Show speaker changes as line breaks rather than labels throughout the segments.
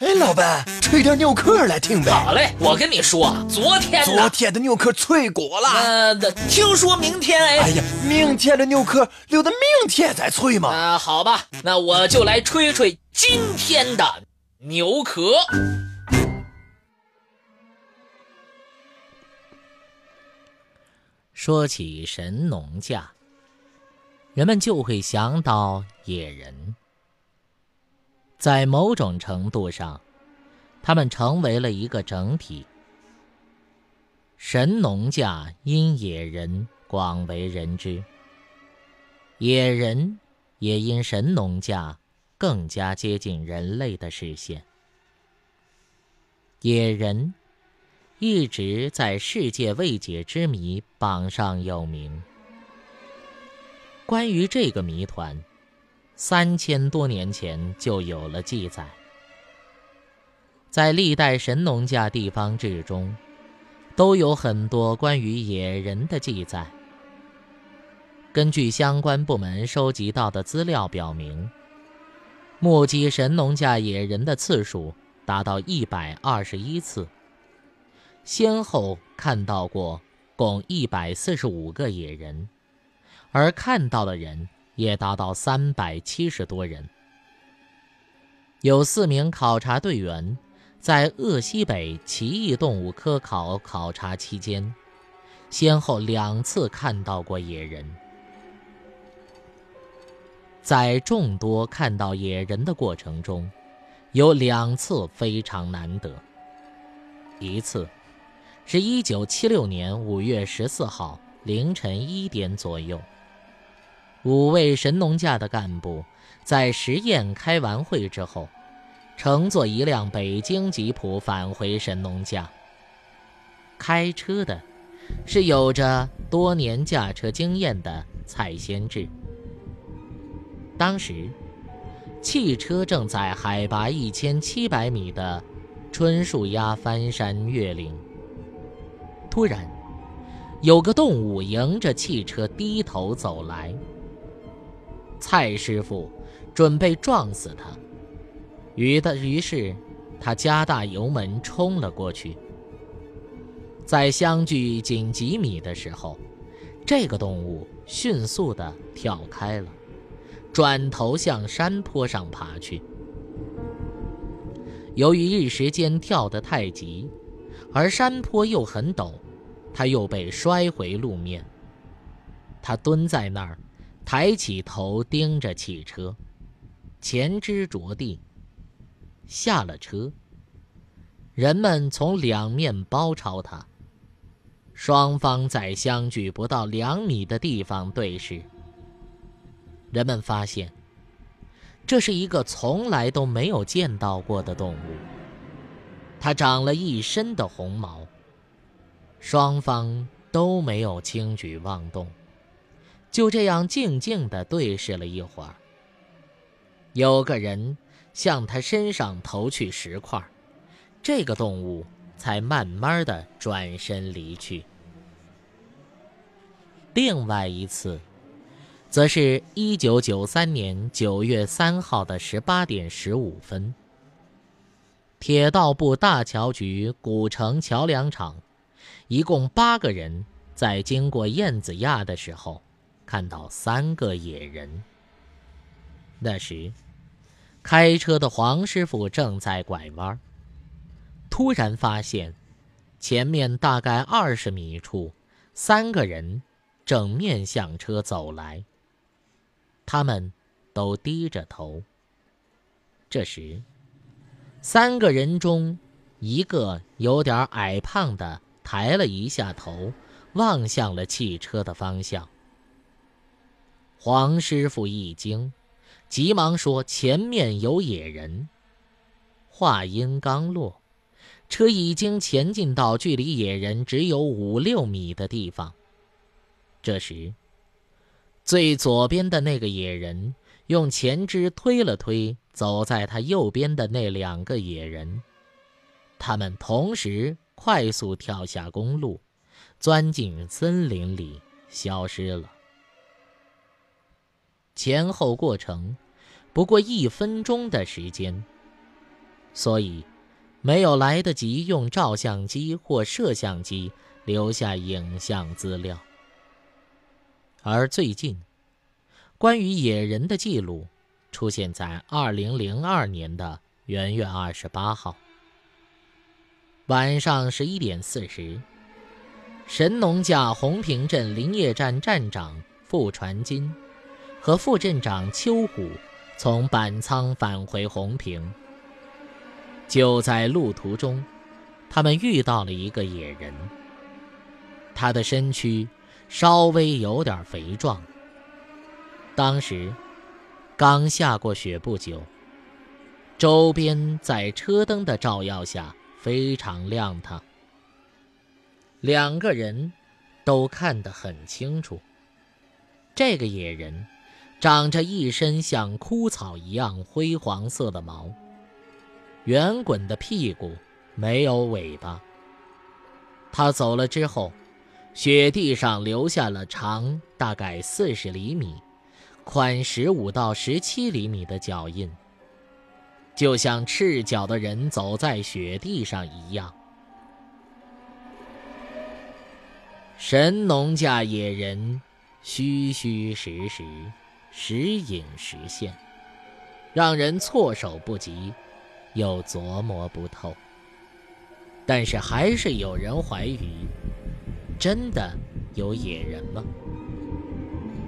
哎，老板，吹点牛壳来听呗。
好嘞，我跟你说，昨天
昨天的牛壳脆果了。
呃，听说明天哎。
哎呀，明天的牛壳留到明天再吹嘛。
啊，好吧，那我就来吹吹今天的牛壳。说起神农架，人们就会想到野人。在某种程度上，他们成为了一个整体。神农架因野人广为人知，野人也因神农架更加接近人类的视线。野人一直在世界未解之谜榜上有名。关于这个谜团。三千多年前就有了记载，在历代神农架地方志中，都有很多关于野人的记载。根据相关部门收集到的资料表明，目击神农架野人的次数达到一百二十一次，先后看到过共一百四十五个野人，而看到的人。也达到三百七十多人。有四名考察队员在鄂西北奇异动物科考考察期间，先后两次看到过野人。在众多看到野人的过程中，有两次非常难得。一次，是一九七六年五月十四号凌晨一点左右。五位神农架的干部在实验开完会之后，乘坐一辆北京吉普返回神农架。开车的是有着多年驾车经验的蔡先志。当时，汽车正在海拔一千七百米的春树崖翻山越岭。突然，有个动物迎着汽车低头走来。蔡师傅准备撞死他，于的于是他加大油门冲了过去。在相距仅几米的时候，这个动物迅速地跳开了，转头向山坡上爬去。由于一时间跳得太急，而山坡又很陡，他又被摔回路面。他蹲在那儿。抬起头盯着汽车，前肢着地，下了车。人们从两面包抄他，双方在相距不到两米的地方对视。人们发现，这是一个从来都没有见到过的动物，它长了一身的红毛。双方都没有轻举妄动。就这样静静地对视了一会儿。有个人向他身上投去石块，这个动物才慢慢地转身离去。另外一次，则是一九九三年九月三号的十八点十五分，铁道部大桥局古城桥梁厂，一共八个人在经过燕子垭的时候。看到三个野人。那时，开车的黄师傅正在拐弯，突然发现，前面大概二十米处，三个人正面向车走来。他们都低着头。这时，三个人中，一个有点矮胖的抬了一下头，望向了汽车的方向。黄师傅一惊，急忙说：“前面有野人。”话音刚落，车已经前进到距离野人只有五六米的地方。这时，最左边的那个野人用前肢推了推走在他右边的那两个野人，他们同时快速跳下公路，钻进森林里，消失了。前后过程不过一分钟的时间，所以没有来得及用照相机或摄像机留下影像资料。而最近，关于野人的记录出现在二零零二年的元月二十八号晚上十一点四十。神农架红坪镇林业站站长傅传金和副镇长邱虎从板仓返回红平。就在路途中，他们遇到了一个野人。他的身躯稍微有点肥壮。当时刚下过雪不久，周边在车灯的照耀下非常亮堂。两个人都看得很清楚。这个野人长着一身像枯草一样灰黄色的毛，圆滚的屁股，没有尾巴。他走了之后，雪地上留下了长大概四十厘米、宽十五到十七厘米的脚印，就像赤脚的人走在雪地上一样。神农架野人，虚虚实实，时隐时现，让人措手不及，又琢磨不透。但是还是有人怀疑：真的有野人吗？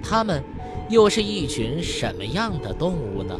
他们又是一群什么样的动物呢？